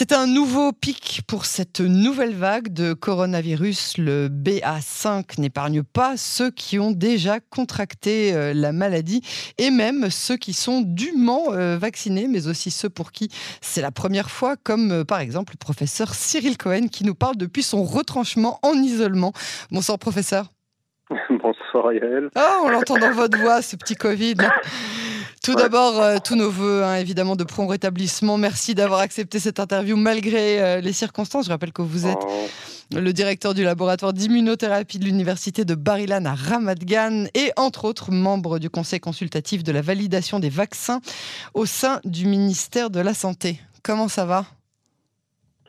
C'est un nouveau pic pour cette nouvelle vague de coronavirus. Le BA5 n'épargne pas ceux qui ont déjà contracté euh, la maladie et même ceux qui sont dûment euh, vaccinés, mais aussi ceux pour qui c'est la première fois, comme euh, par exemple le professeur Cyril Cohen qui nous parle depuis son retranchement en isolement. Bonsoir professeur. Bonsoir Yael. Oh, on l'entend dans votre voix, ce petit Covid. Tout d'abord, euh, tous nos voeux, hein, évidemment, de prompt rétablissement. Merci d'avoir accepté cette interview malgré euh, les circonstances. Je rappelle que vous êtes Oh, le directeur du laboratoire d'immunothérapie de l'université de Bar-Ilan à Ramat Gan et, entre autres, membre du conseil consultatif de la validation des vaccins au sein du ministère de la Santé. Comment ça va?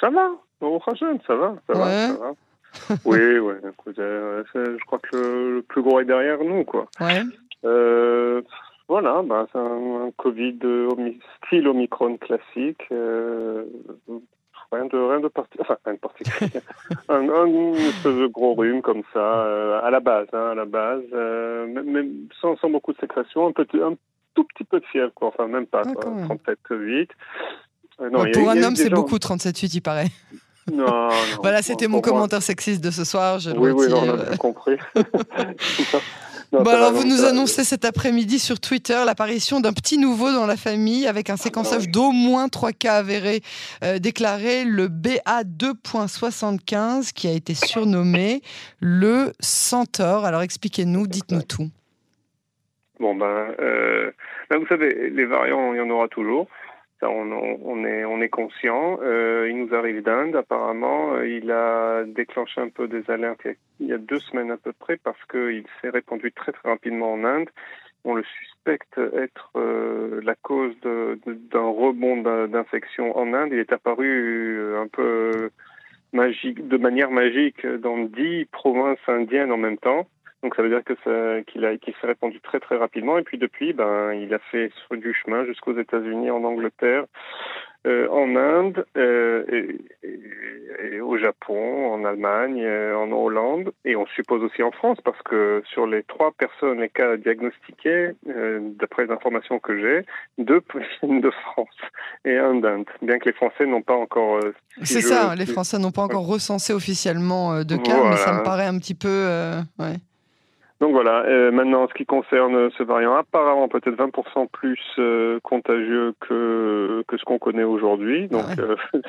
Ça va, au ça va, ça Ouais. va, ça va. oui, euh, je crois que le, le plus gros est derrière nous, quoi. Ouais. Euh, voilà, bah, c'est un, un Covid euh, style Omicron classique. euh, rien de, rien de parti- enfin, rien de particulier. un, un espèce de gros rhume comme ça, euh, à la base, hein, à la base, euh, même, sans, sans beaucoup de sécrétion, un, petit, un tout petit peu de fièvre, quoi. Enfin, même pas, Ah, quoi, quand même. 37,8. Euh, non, Ouais, il y a- pour un homme, c'est gens- beaucoup, 37,8, il paraît. Non, non. Voilà, c'était mon commentaire sexiste de ce soir. Je Oui, oui, non, on a bien compris. Bon, va, alors, vous nous ça- annoncez cet après-midi sur Twitter l'apparition d'un petit nouveau dans la famille avec un séquençage ouais. d'au moins 3 cas avérés euh, déclarés, le BA2.75 qui a été surnommé le Centaure. Alors expliquez-nous, dites-nous tout. Bon, ben, euh, ben, vous savez, les variants, il y en aura toujours. On, est, on est conscient. Euh, il nous arrive d'Inde, apparemment. Euh, Il a déclenché un peu des alertes il y a, deux semaines à peu près parce qu'il s'est répandu très très rapidement en Inde. On le suspecte être euh, la cause d'un rebond d'in- d'infection en Inde. Il est apparu un peu magique, de manière magique dans dix provinces indiennes en même temps. Donc ça veut dire que ça- qu'il s'est répandu très très rapidement et puis depuis ben il a fait du chemin jusqu'aux États-Unis, en Angleterre, euh, en Inde, euh, et, et- et au Japon, en Allemagne, euh, en Hollande et on suppose aussi en France parce que sur les trois personnes les cas diagnostiqués, d'après les informations que j'ai, deux viennent de France et un d'Inde. Bien que les Français n'ont pas encore si C'est ça, les Français n'ont pas encore recensé officiellement de cas, mais ça me paraît un petit peu. ouais. Donc voilà, euh, maintenant en ce qui concerne ce variant, apparemment peut-être 20% plus euh, contagieux que, que ce qu'on connaît aujourd'hui. Donc Ouais. euh,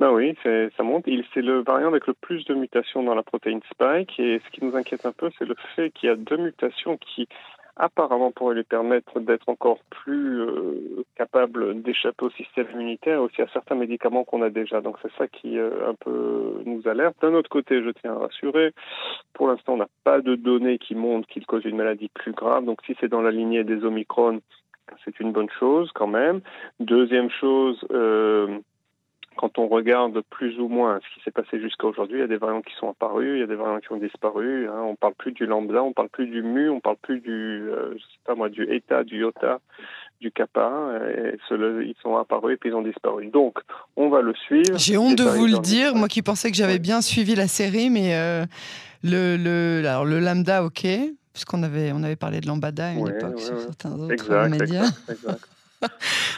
ben oui, c'est- ça monte. Il C'est le variant avec le plus de mutations dans la protéine spike et ce qui nous inquiète un peu, c'est le fait qu'il y a deux mutations qui apparemment pourraient lui permettre d'être encore plus euh, capable d'échapper au système immunitaire et aussi à certains médicaments qu'on a déjà. Donc c'est ça qui euh, un peu nous alerte. D'un autre côté, je tiens à rassurer, pour l'instant, on n'a pas de données qui montrent qu'il cause une maladie plus grave. Donc, si c'est dans la lignée des Omicron, c'est une bonne chose quand même. Deuxième chose, euh, quand on regarde plus ou moins ce qui s'est passé jusqu'à aujourd'hui, il y a des variants qui sont apparus, il y a des variants qui ont disparu. Hein. On parle plus du lambda, on parle plus du mu, on parle plus du, euh, je sais pas moi, du eta, du iota, du kappa. Et ceux ils sont apparus et puis ils ont disparu. Donc, on va le suivre. J'ai honte de vous le dire, moi qui pensais que j'avais bien suivi la série, mais euh, le, le, alors le lambda, ok, puisqu'on avait, on avait parlé de lambada à une Ouais, époque ouais, sur certains autres Exact, médias. exact, exact.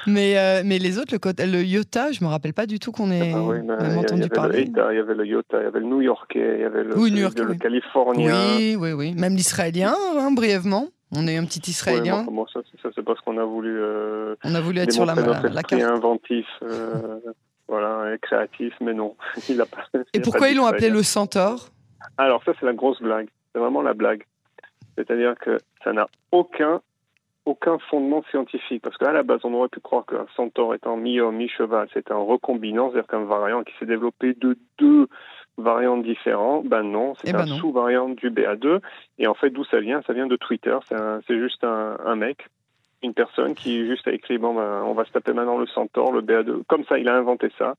Mais, euh, mais les autres, le, le iota, je me rappelle pas du tout qu'on ait Ah même y- entendu y parler. il y avait le IOTA, il y avait le New-Yorkais, il y avait le, Oui, le oui. Californien. Oui, oui, oui. Même l'israélien, hein, brièvement. On eu un petit Ouais, israélien. bon, ça, ça c'est parce qu'on a voulu euh, On a voulu être sur la, la esprit carte. inventif, euh, voilà, et créatif, mais non. il a pas, il Et pourquoi ils l'ont appelé le centaure? Alors ça, c'est la grosse blague. C'est vraiment la blague. C'est-à-dire que ça n'a aucun aucun fondement scientifique. Parce qu'à la base, on aurait pu croire qu'un centaure étant mi-homme, mi-cheval, c'est un recombinant, c'est-à-dire qu'un variant qui s'est développé de deux variantes différentes. Ben non, c'est Eh ben un sous-variant du BA2. Et en fait, d'où ça vient? Ça vient de Twitter. C'est juste un, un mec, une personne qui juste a écrit, bon, ben, on va se taper maintenant le centaure, le BA2. Comme ça, il a inventé ça.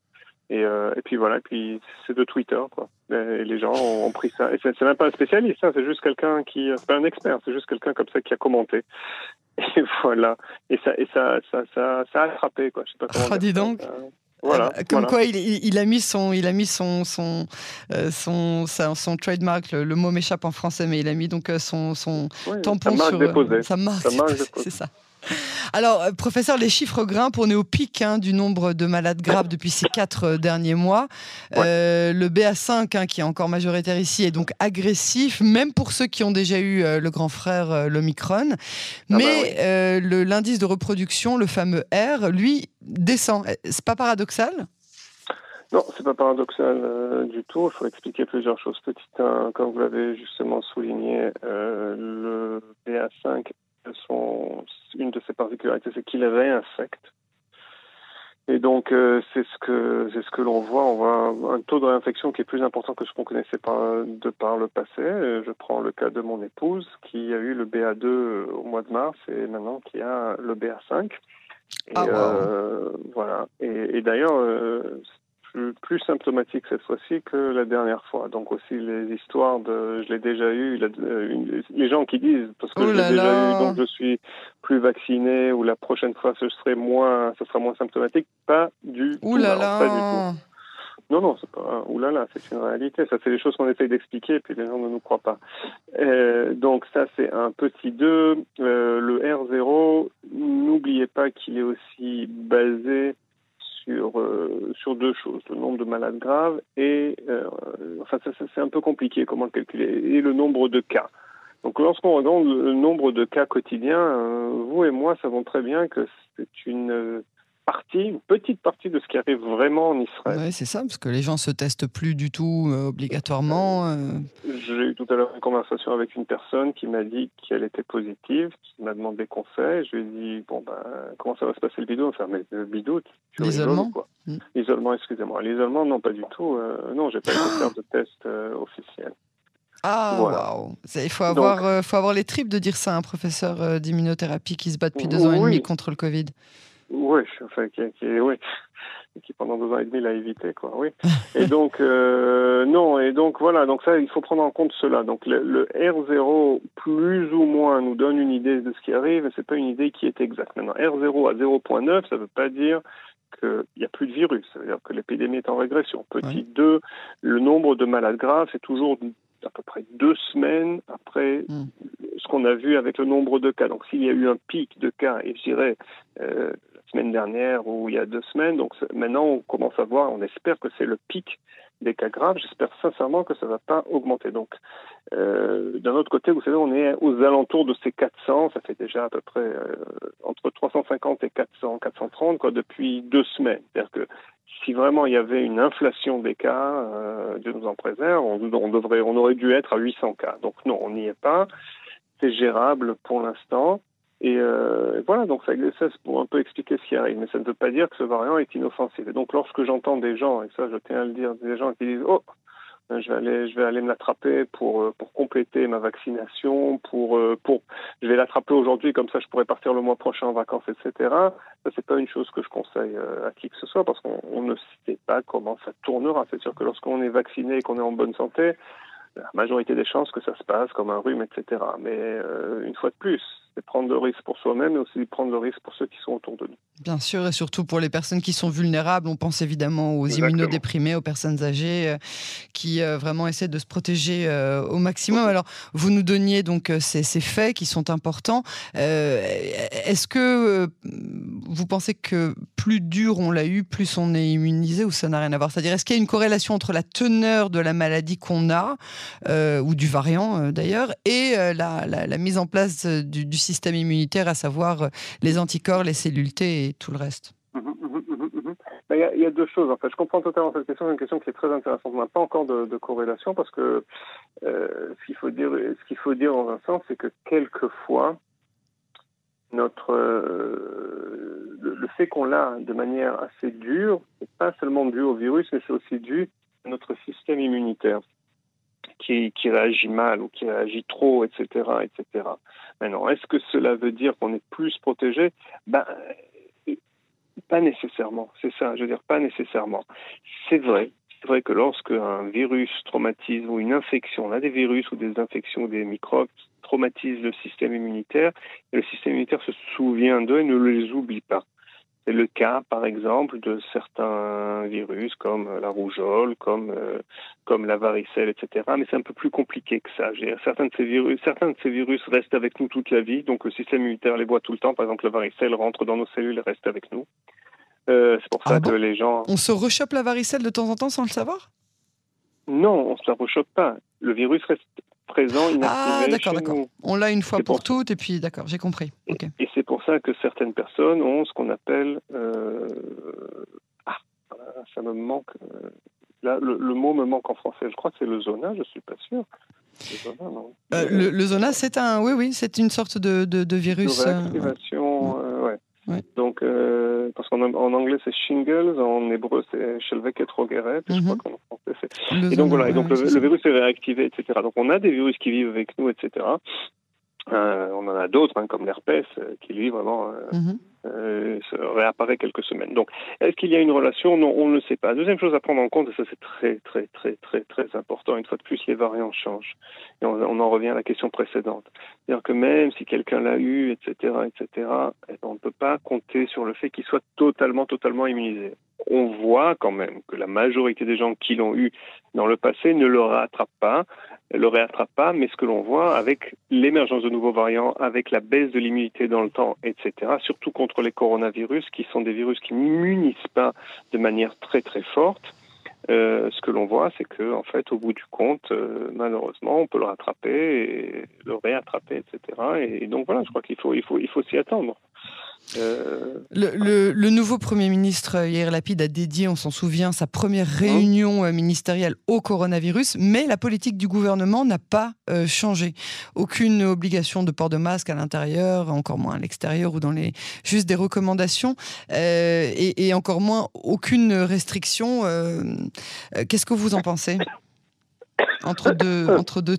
Et, euh, et puis voilà, et puis c'est de Twitter, quoi. Et les gens ont, ont pris ça. Et c'est même pas un spécialiste, hein, c'est juste quelqu'un qui, c'est pas un expert, c'est juste quelqu'un comme ça qui a commenté. Et voilà. Et ça, et ça, ça, ça, ça a attrapé, quoi. Je sais pas comment Ah, dis ça. donc. Ça- Voilà. Euh, Comme voilà. quoi, il, a mis son, il a mis son, son, euh, son, son trademark. Le, le mot m'échappe en français, mais il a mis donc euh, son, son Oui, tampon sa marque sur euh, déposée. sa marque. Marque. C'est ça. Alors, euh, professeur, les chiffres grimpent. On est au pic hein, du nombre de malades graves depuis ces quatre euh, derniers mois. Euh, le BA5, hein, qui est encore majoritaire ici, est donc agressif, même pour ceux qui ont déjà eu le grand frère, l'Omicron. Ah bah Mais l'indice de reproduction, le fameux R, lui, descend. C'est pas paradoxal? Non, c'est pas paradoxal du tout. Il faut expliquer plusieurs choses. Petit 1, comme vous l'avez justement souligné, le BA5 une de ses particularités, c'est qu'il avait un secte. Et donc, euh, c'est ce que c'est ce que l'on voit. On voit un, taux de réinfection qui est plus important que ce qu'on connaissait par, de par le passé. Euh, je prends le cas de mon épouse qui a eu le BA2 euh, au mois de mars et maintenant qui a le BA5. Et, ah, voilà. Et, et d'ailleurs, plus, symptomatique cette fois-ci que la dernière fois. Donc aussi les histoires de je l'ai déjà eu, euh, les gens qui disent parce que je l'ai déjà eu, donc je suis plus vacciné ou la prochaine fois ce serait moins, ce sera moins symptomatique. Pas du tout. Pas du tout. Non, non, c'est pas oulala, c'est une réalité. Ça, c'est les choses qu'on essaye d'expliquer et puis les gens ne nous croient pas. Euh, donc ça, c'est un petit 2. Euh, le R0, n'oubliez pas qu'il est aussi basé sur, euh, sur deux choses, le nombre de malades graves et, euh, enfin c'est un peu compliqué comment le calculer, et le nombre de cas. Donc lorsqu'on regarde le nombre de cas quotidiens, euh, vous et moi savons très bien que c'est une partie, une petite partie de ce qui arrive vraiment en Israël. Oui, c'est ça, parce que les gens se testent plus du tout euh, obligatoirement. Euh. J'ai eu tout à l'heure une conversation avec une personne qui m'a dit qu'elle était positive, qui m'a demandé conseil. Je lui ai dit, bon, ben, comment ça va se passer le bidou? Enfin, mais le bidou, tu L'isolement mmh. L'isolement, excusez-moi. L'isolement, non, pas du tout. Euh, non, j'ai pas été faire de test officiel. Ah, waouh Il faut avoir, faut avoir les tripes de dire ça à un professeur d'immunothérapie qui se bat depuis deux ans et demi contre le Covid. Oui, enfin, qui, qui, oui, qui pendant deux ans et demi l'a évité, quoi. Oui. Et donc, euh, non, et donc voilà, donc ça, il faut prendre en compte cela. Donc le, R0 plus ou moins nous donne une idée de ce qui arrive, mais c'est pas une idée qui est exacte. Maintenant, R0 à 0.9, ça veut pas dire qu'il n'y a plus de virus, ça veut dire que l'épidémie est en régression. Petit 2, le nombre de malades graves, c'est toujours à peu près deux semaines après hmm. ce qu'on a vu avec le nombre de cas. Donc s'il y a eu un pic de cas, et je dirais euh, semaine dernière ou il y a deux semaines. Donc maintenant, on commence à voir, on espère que c'est le pic des cas graves. J'espère sincèrement que ça ne va pas augmenter. Donc, euh, d'un autre côté, vous savez, on est aux alentours de ces 400. Ça fait déjà à peu près euh, entre 350 et 400, 430 quoi, depuis deux semaines. C'est-à-dire que si vraiment il y avait une inflation des cas, euh, Dieu nous en préserve, on, on, devrait, on aurait dû être à 800 cas. Donc non, on n'y est pas. C'est gérable pour l'instant. Euh, et, voilà, donc ça, c'est pour un peu expliquer ce qui arrive, mais ça ne veut pas dire que ce variant est inoffensif. Et donc lorsque j'entends des gens, et ça je tiens à le dire, des gens qui disent oh je vais aller, je vais aller me l'attraper pour euh, pour compléter ma vaccination, pour euh, pour je vais l'attraper aujourd'hui comme ça je pourrais partir le mois prochain en vacances, etc. Ça c'est pas une chose que je conseille à qui que ce soit parce qu'on ne sait pas comment ça tournera. C'est sûr que lorsqu'on est vacciné et qu'on est en bonne santé, la majorité des chances que ça se passe comme un rhume, etc. Mais une fois de plus, c'est prendre le risque pour soi-même et aussi prendre le risque pour ceux qui sont autour de nous. Bien sûr, et surtout pour les personnes qui sont vulnérables. On pense évidemment aux immunodéprimés, aux personnes âgées euh, qui euh, vraiment essaient de se protéger euh, au maximum. Alors, vous nous donniez donc ces, ces faits qui sont importants. Est-ce que vous pensez que plus dur on l'a eu, plus on est immunisé ou ça n'a rien à voir? C'est-à-dire, est-ce qu'il y a une corrélation entre la teneur de la maladie qu'on a, ou du variant d'ailleurs, et la, la, mise en place du, du système immunitaire, à savoir euh, les anticorps, les cellules T et tout le reste mhm, mhm, mhm, il y, a, deux choses en fait. Je comprends totalement cette question. C'est une question qui est très intéressante. On n'a pas encore de, corrélation parce que euh, ce qu'il faut dire, ce qu'il faut dire dans un sens, c'est que quelquefois notre euh, le, fait qu'on l'a de manière assez dure, n'est pas seulement dû au virus, mais c'est aussi dû à notre système immunitaire qui, réagit mal ou qui réagit trop, etc., etc. Maintenant, est-ce que cela veut dire qu'on est plus protégé? Ben, pas nécessairement. C'est ça, je veux dire, pas nécessairement. C'est vrai. C'est vrai que lorsque un virus traumatise ou une infection, on a des virus ou des infections ou des microbes qui traumatisent le système immunitaire, le système immunitaire se souvient d'eux et ne les oublie pas. C'est le cas, par exemple, de certains virus comme la rougeole, comme, euh, comme la varicelle, etc. Mais c'est un peu plus compliqué que ça. Certains de, ces virus, certains de ces virus restent avec nous toute la vie, donc le système immunitaire les voit tout le temps. Par exemple, la varicelle rentre dans nos cellules et reste avec nous. Euh, c'est pour ça ah que les gens... On se rechoppe la varicelle de temps en temps sans le savoir? Non, on ne se la rechoppe pas. Le virus reste présent, inactivé Ah, d'accord, d'accord. On l'a une fois pour, toutes, et puis d'accord, j'ai compris. Et, c'est pour ça que certaines personnes ont ce qu'on appelle. Euh, ah, ça me manque. Euh, là, le, mot me manque en français. Je crois que c'est le zona, je suis pas sûr. Le zona, non. Euh, le, zona, c'est un, oui, oui, c'est une sorte de, de, virus. De réactivation, ouais. ouais. Donc, parce qu'en en anglais c'est shingles, en hébreu c'est Shelveket Rogeret, je crois mhm. qu'en français c'est. Et donc voilà, et donc le, virus est réactivé, etc. Donc on a des virus qui vivent avec nous, etc. Euh, on en a d'autres, hein, comme l'herpès, euh, qui lui vraiment euh, mhm. réapparaît quelques semaines. Donc, est-ce qu'il y a une relation? Non, on ne le sait pas. Deuxième chose à prendre en compte, et ça c'est très très très très très important. Une fois de plus, les variants changent. Et on, on en revient à la question précédente, c'est-à-dire que même si quelqu'un l'a eu, etc., etc., eh ben, on ne peut pas compter sur le fait qu'il soit totalement totalement immunisé. On voit quand même que la majorité des gens qui l'ont eu dans le passé ne le rattrapent pas le réattrape pas, mais ce que l'on voit avec l'émergence de nouveaux variants, avec la baisse de l'immunité dans le temps, etc., surtout contre les coronavirus, qui sont des virus qui n'immunisent pas de manière très très forte, euh, ce que l'on voit, c'est que en fait, au bout du compte, euh, malheureusement, on peut le rattraper et le réattraper, etc. Et, donc voilà, je crois qu'il faut, il faut, il faut s'y attendre. Euh, le, nouveau Premier ministre euh, Yair Lapid a dédié, on s'en souvient, sa première réunion euh, ministérielle au coronavirus, mais la politique du gouvernement n'a pas changé. Aucune obligation de port de masque à l'intérieur, encore moins à l'extérieur ou dans les juste des recommandations, et, encore moins aucune restriction. Qu'est-ce que vous en pensez? Entre deux, entre deux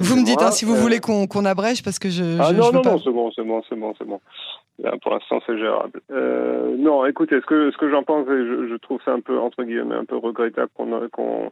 vous me dites hein, si vous euh, voulez qu'on abrège parce que je. Ah non, non, non, c'est bon, c'est bon, c'est bon, c'est bon. pour l'instant, c'est gérable. Euh, non, écoutez, ce que, ce que j'en pense, je, je, trouve ça un peu, entre guillemets, un peu regrettable qu'on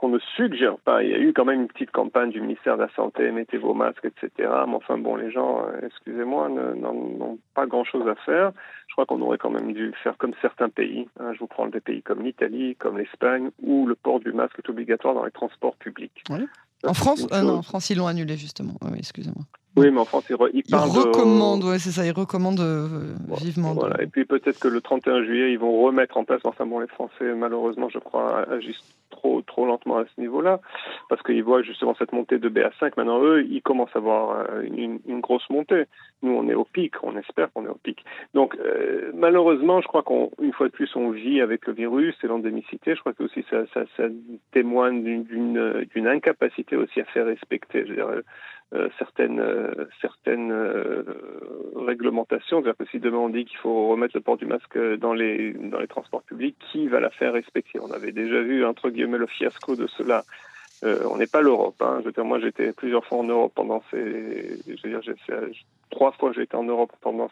qu'on ne suggère pas. Il y a eu quand même une petite campagne du ministère de la Santé, mettez vos masques, etc. Mais enfin, bon, les gens, euh, excusez-moi, n'ont pas grand-chose à faire. Je crois qu'on aurait quand même dû faire comme certains pays. Hein. Je vous prends des pays comme l'Italie, comme l'Espagne, où le port du masque est obligatoire dans les transports publics. Oui. En France ah Non, en France, ils l'ont annulé, justement. Oui, excusez-moi. Oui, mais en France, ils, ils, recommandent, de... c'est ça, ils recommandent euh, vivement. Voilà, et puis peut-être que le 31 juillet, ils vont remettre en place, enfin bon, les Français, malheureusement, je crois, agissent trop, trop lentement à ce niveau-là, parce qu'ils voient justement cette montée de BA5. Maintenant, eux, ils commencent à voir euh, une, grosse montée. Nous, on est au pic, on espère qu'on est au pic. Donc, euh, malheureusement, je crois qu'une fois de plus, on vit avec le virus et l'endémicité. Je crois que aussi ça, témoigne d'une incapacité aussi à faire respecter. Euh, certaines, euh, certaines euh, réglementations. C'est-à-dire que si demain on dit qu'il faut remettre le port du masque dans les, dans les transports publics, qui va la faire respecter? On avait déjà vu, entre guillemets, le fiasco de cela. on n'est pas l'Europe. Hein. Je veux dire, moi, j'étais plusieurs fois en Europe pendant ces. Je veux dire, trois fois j'ai été en Europe pendant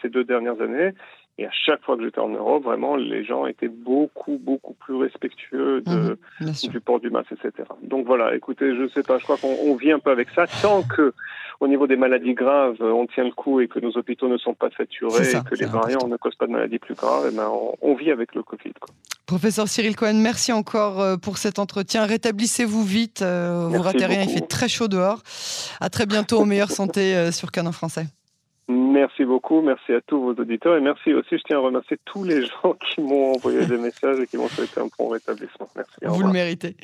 ces deux dernières années. Et à chaque fois que j'étais en Europe, vraiment, les gens étaient beaucoup, beaucoup plus respectueux de, mhm, du port du masque, etc. Donc voilà, écoutez, je sais pas, je crois qu'on vit un peu avec ça. Tant que, au niveau des maladies graves, on tient le coup et que nos hôpitaux ne sont pas saturés et que les variants ne causent pas de maladies plus graves, eh ben, on, vit avec le Covid. Quoi. Professeur Cyril Cohen, merci encore euh, pour cet entretien. Rétablissez-vous vite, euh, vous ratez rien, il fait très chaud dehors. À très bientôt, en meilleure santé euh, sur Canon Français. Merci beaucoup, merci à tous vos auditeurs et merci aussi, je tiens à remercier tous les gens qui m'ont envoyé des messages et qui m'ont souhaité un bon rétablissement. Merci. Vous le méritez.